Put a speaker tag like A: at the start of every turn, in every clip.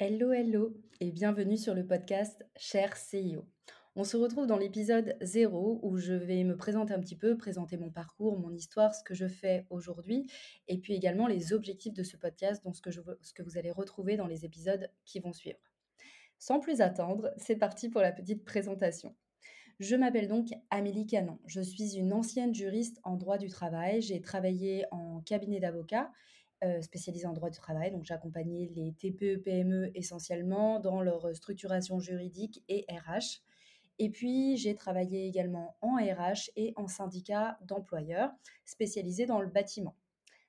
A: Hello, hello et bienvenue sur le podcast Cher CEO. On se retrouve dans l'épisode 0 où je vais me présenter un petit peu, présenter mon parcours, mon histoire, ce que je fais aujourd'hui et puis également les objectifs de ce podcast, donc ce que, vous allez retrouver dans les épisodes qui vont suivre. Sans plus attendre, c'est parti pour la petite présentation. Je m'appelle donc Amélie Canon. Je suis une ancienne juriste en droit du travail. J'ai travaillé en cabinet d'avocat spécialisée en droit du travail. Donc, j'accompagnais les TPE-PME essentiellement dans leur structuration juridique et RH. Et puis, j'ai travaillé également en RH et en syndicat d'employeurs spécialisé dans le bâtiment.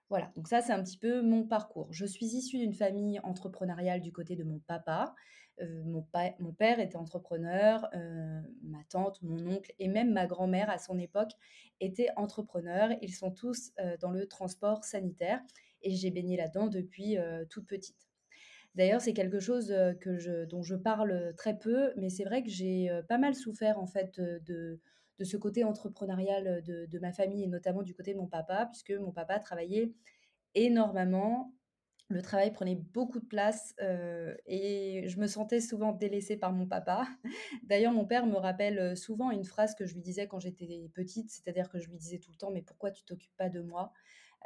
A: Voilà, donc ça, c'est un petit peu mon parcours. Je suis issue d'une famille entrepreneuriale du côté de mon papa. Euh, mon, mon, père était entrepreneur, euh, ma tante, mon oncle et même ma grand-mère à son époque étaient entrepreneurs. Ils sont tous dans le transport sanitaire et j'ai baigné là-dedans depuis toute petite. D'ailleurs, c'est quelque chose que je, dont je parle très peu, mais c'est vrai que j'ai pas mal souffert en fait de, de ce côté entrepreneurial de, de, ma famille et notamment du côté de mon papa, puisque mon papa travaillait énormément. Le travail prenait beaucoup de place et je me sentais souvent délaissée par mon papa. D'ailleurs, mon père me rappelle souvent une phrase que je lui disais quand j'étais petite, c'est-à-dire que je lui disais tout le temps, mais pourquoi tu t'occupes pas de moi?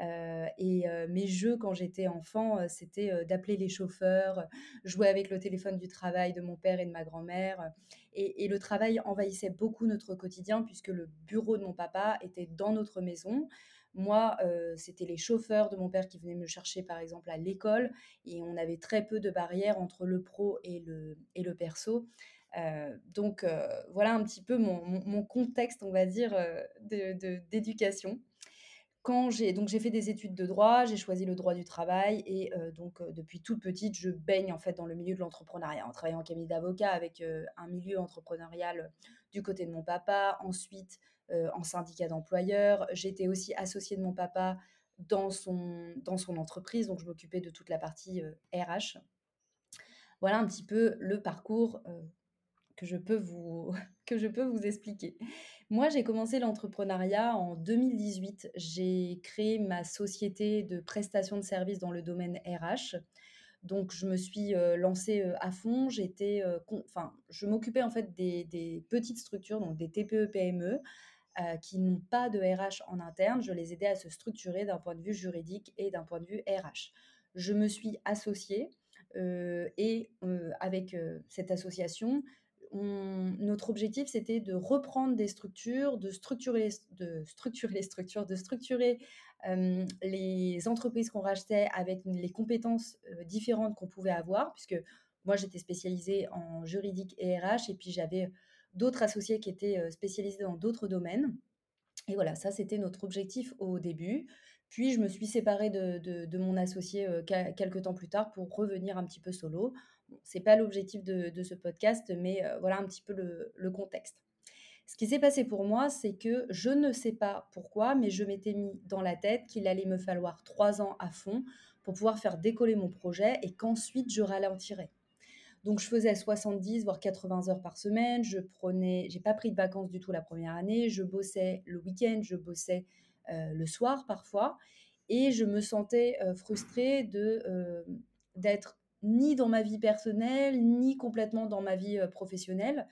A: Euh, et euh, mes jeux quand j'étais enfant, euh, c'était d'appeler les chauffeurs, jouer avec le téléphone du travail de mon père et de ma grand-mère. Et, le travail envahissait beaucoup notre quotidien puisque le bureau de mon papa était dans notre maison. Moi, c'était les chauffeurs de mon père qui venaient me chercher, par exemple, à l'école. Et on avait très peu de barrières entre le pro et le, et le perso. donc, voilà un petit peu mon, contexte, on va dire, d'éducation quand j'ai donc j'ai fait des études de droit, j'ai choisi le droit du travail et euh, donc euh, depuis toute petite, je baigne en fait dans le milieu de l'entrepreneuriat, en travaillant en cabinet d'avocat avec euh, un milieu entrepreneurial du côté de mon papa, ensuite en syndicat d'employeurs. J'étais aussi associée de mon papa dans son, dans son entreprise, donc je m'occupais de toute la partie RH. Voilà un petit peu le parcours que je peux vous, que je peux vous expliquer. Moi, j'ai commencé l'entrepreneuriat en 2018. J'ai créé ma société de prestation de services dans le domaine RH. Donc, je me suis euh, lancée euh, à fond. J'étais, euh, enfin, je m'occupais en fait des, des, petites structures, donc des TPE-PME, qui n'ont pas de RH en interne. Je les aidais à se structurer d'un point de vue juridique et d'un point de vue RH. Je me suis associée et avec cette association, notre objectif, c'était de reprendre des structures, de structurer, de structurer les structures, de structurer les entreprises qu'on rachetait avec les compétences différentes qu'on pouvait avoir, puisque moi, j'étais spécialisée en juridique et RH, et puis j'avais d'autres associés qui étaient spécialisés dans d'autres domaines. Et voilà, ça, c'était notre objectif au début. Puis, je me suis séparée de, mon associé quelques temps plus tard pour revenir un petit peu solo c'est pas l'objectif de, ce podcast, mais voilà un petit peu le, contexte. Ce qui s'est passé pour moi, c'est que je ne sais pas pourquoi, mais je m'étais mis dans la tête qu'il allait me falloir trois ans à fond pour pouvoir faire décoller mon projet et qu'ensuite je ralentirais. Donc je faisais 70 voire 80 heures par semaine. Je prenais, j'ai pas pris de vacances du tout la première année. Je bossais le week-end, je bossais euh, le soir parfois, et je me sentais euh, frustrée de d'être ni dans ma vie personnelle, ni complètement dans ma vie professionnelle.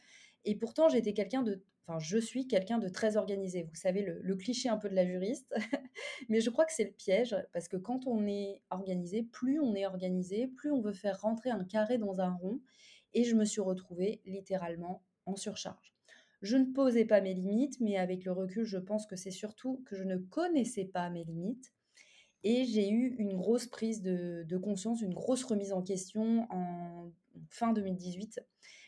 A: Et pourtant, j'étais quelqu'un de, enfin, je suis quelqu'un de très organisé. Vous savez, le, cliché un peu de la juriste. Mais je crois que c'est le piège, parce que quand on est organisé, plus on est organisé, plus on veut faire rentrer un carré dans un rond. Et je me suis retrouvée littéralement en surcharge. Je ne posais pas mes limites, mais avec le recul, je pense que c'est surtout que je ne connaissais pas mes limites et j'ai eu une grosse prise de, conscience, une grosse remise en question en fin 2018.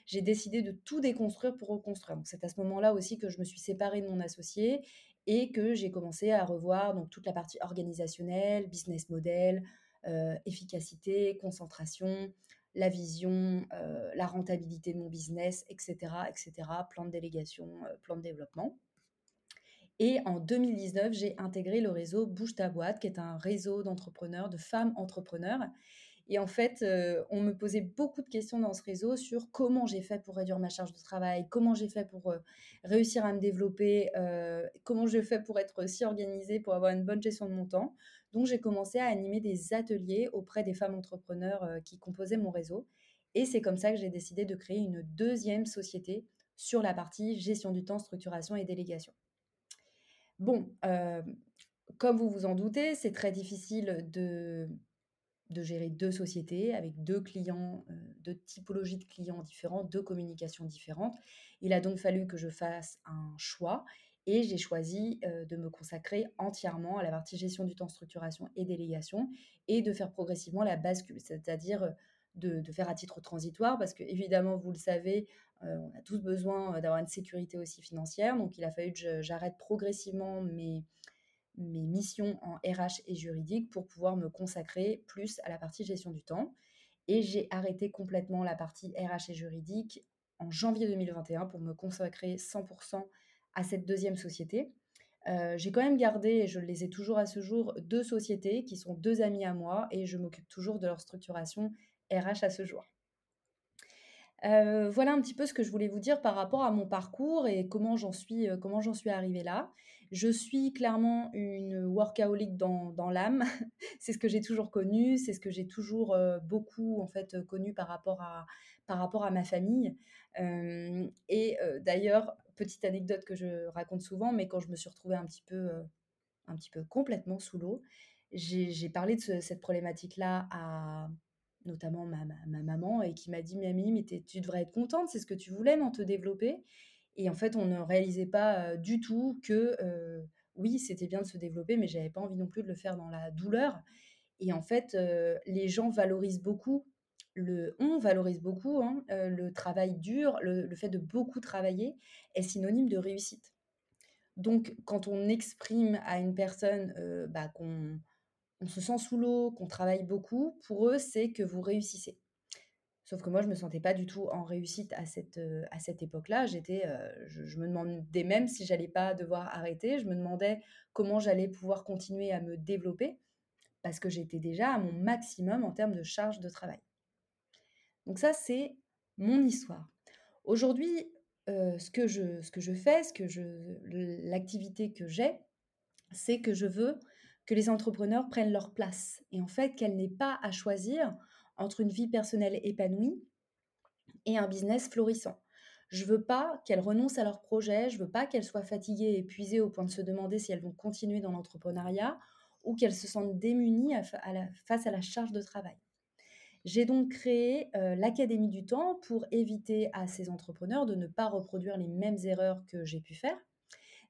A: J'ai décidé de tout déconstruire pour reconstruire. c'est à ce moment-là aussi que je me suis séparée de mon associé et que j'ai commencé à revoir donc toute la partie organisationnelle, business model, euh, efficacité, concentration, la vision, euh, la rentabilité de mon business, etc., etc., plan de délégation, euh, plan de développement. Et en 2019, j'ai intégré le réseau Bouge ta boîte, qui est un réseau d'entrepreneurs, de femmes entrepreneurs. Et en fait, euh, on me posait beaucoup de questions dans ce réseau sur comment j'ai fait pour réduire ma charge de travail, comment j'ai fait pour euh, réussir à me développer, euh, comment je fais pour être si organisée, pour avoir une bonne gestion de mon temps. Donc, j'ai commencé à animer des ateliers auprès des femmes entrepreneurs qui composaient mon réseau. Et c'est comme ça que j'ai décidé de créer une deuxième société sur la partie gestion du temps, structuration et délégation. Bon, comme vous vous en doutez, c'est très difficile de, de gérer deux sociétés avec deux clients, euh, deux typologies de clients différents, deux communications différentes. Il a donc fallu que je fasse un choix et j'ai choisi euh, de me consacrer entièrement à la partie gestion du temps, structuration et délégation et de faire progressivement la bascule, c'est-à-dire de, faire à titre transitoire parce que évidemment, vous le savez, euh, on a tous besoin d'avoir une sécurité aussi financière. Donc, il a fallu que j'arrête progressivement mes, mes missions en RH et juridique pour pouvoir me consacrer plus à la partie gestion du temps. Et j'ai arrêté complètement la partie RH et juridique en janvier 2021 pour me consacrer 100% à cette deuxième société. Euh, j'ai quand même gardé, et je les ai toujours à ce jour, deux sociétés qui sont deux amis à moi et je m'occupe toujours de leur structuration RH à ce jour. Euh, voilà un petit peu ce que je voulais vous dire par rapport à mon parcours et comment j'en suis, euh, comment j'en suis arrivée là. Je suis clairement une workaholic dans, dans l'âme. c'est ce que j'ai toujours connu, c'est ce que j'ai toujours euh, beaucoup en fait connu par rapport à, par rapport à ma famille. et d'ailleurs, petite anecdote que je raconte souvent, mais quand je me suis retrouvée un petit peu, un petit peu complètement sous l'eau, j'ai parlé de cette problématique-là à notamment ma, maman, et qui m'a dit Mamie, mais tu devrais être contente, c'est ce que tu voulais, non, te développer. Et en fait, on ne réalisait pas du tout que oui, c'était bien de se développer, mais j'avais pas envie non plus de le faire dans la douleur. Et en fait, les gens valorisent beaucoup, le, on valorise beaucoup hein, le travail dur, le, fait de beaucoup travailler est synonyme de réussite. Donc, quand on exprime à une personne bah, qu'on on se sent sous l'eau, qu'on travaille beaucoup, pour eux, c'est que vous réussissez. Sauf que moi, je me sentais pas du tout en réussite à cette, euh, à cette époque-là. J'étais, euh, je, me demandais même si j'allais pas devoir arrêter. Je me demandais comment j'allais pouvoir continuer à me développer parce que j'étais déjà à mon maximum en termes de charge de travail. Donc ça, c'est mon histoire. Aujourd'hui, euh, ce, que je, ce que je fais, ce que je, l'activité que j'ai, c'est que je veux que les entrepreneurs prennent leur place et en fait qu'elle n'ait pas à choisir entre une vie personnelle épanouie et un business florissant. Je veux pas qu'elles renoncent à leur projet, je veux pas qu'elles soient fatiguées et épuisées au point de se demander si elles vont continuer dans l'entrepreneuriat ou qu'elles se sentent démunies face à la charge de travail. J'ai donc créé euh, l'Académie du temps pour éviter à ces entrepreneurs de ne pas reproduire les mêmes erreurs que j'ai pu faire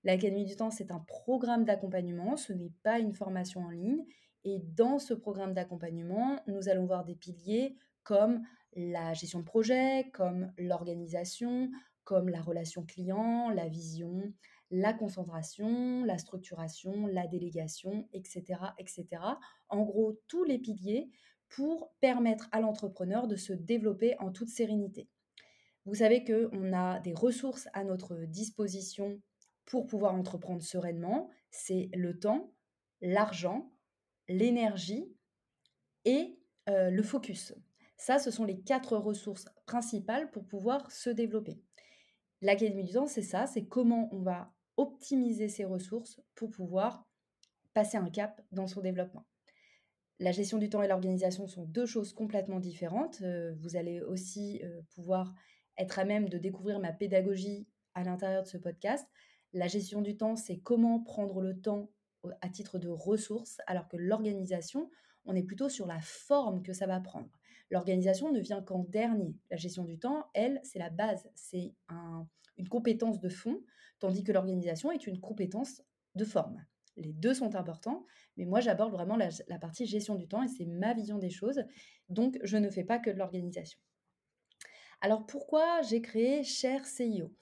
A: L'Académie du temps, c'est un programme d'accompagnement, ce n'est pas une formation en ligne. Et dans ce programme d'accompagnement, nous allons voir des piliers comme la gestion de projet, comme l'organisation, comme la relation client, la vision, la concentration, la structuration, la délégation, etc., etc. En gros, tous les piliers pour permettre à l'entrepreneur de se développer en toute sérénité. Vous savez qu'on a des ressources à notre disposition pour pouvoir entreprendre sereinement, c'est le temps, l'argent, l'énergie et euh, le focus. Ça, ce sont les quatre ressources principales pour pouvoir se développer. L'académie du temps, c'est ça, c'est comment on va optimiser ces ressources pour pouvoir passer un cap dans son développement. La gestion du temps et l'organisation sont deux choses complètement différentes. Euh, vous allez aussi euh, pouvoir être à même de découvrir ma pédagogie à l'intérieur de ce podcast. La gestion du temps, c'est comment prendre le temps à titre de ressource, alors que l'organisation, on est plutôt sur la forme que ça va prendre. L'organisation ne vient qu'en dernier. La gestion du temps, elle, c'est la base, c'est une compétence de fond, tandis que l'organisation est une compétence de forme. Les deux sont importants, mais moi j'aborde vraiment la, la, partie gestion du temps et c'est ma vision des choses, donc je ne fais pas que de l'organisation. Alors pourquoi j'ai créé Cher CIO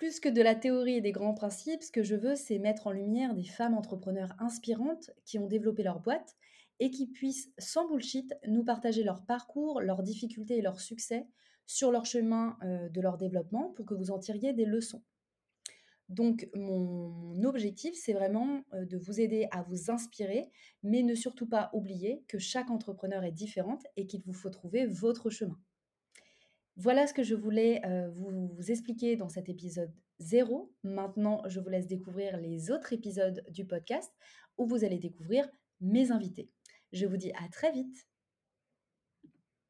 A: plus que de la théorie et des grands principes, ce que je veux, c'est mettre en lumière des femmes entrepreneurs inspirantes qui ont développé leur boîte et qui puissent, sans bullshit, nous partager leur parcours, leurs difficultés et leurs succès sur leur chemin euh, de leur développement pour que vous en tiriez des leçons. Donc mon objectif, c'est vraiment euh, de vous aider à vous inspirer, mais ne surtout pas oublier que chaque entrepreneur est différente et qu'il vous faut trouver votre chemin. Voilà ce que je voulais euh, vous, expliquer dans cet épisode 0. Maintenant, je vous laisse découvrir les autres épisodes du podcast où vous allez découvrir mes invités. Je vous dis à très vite.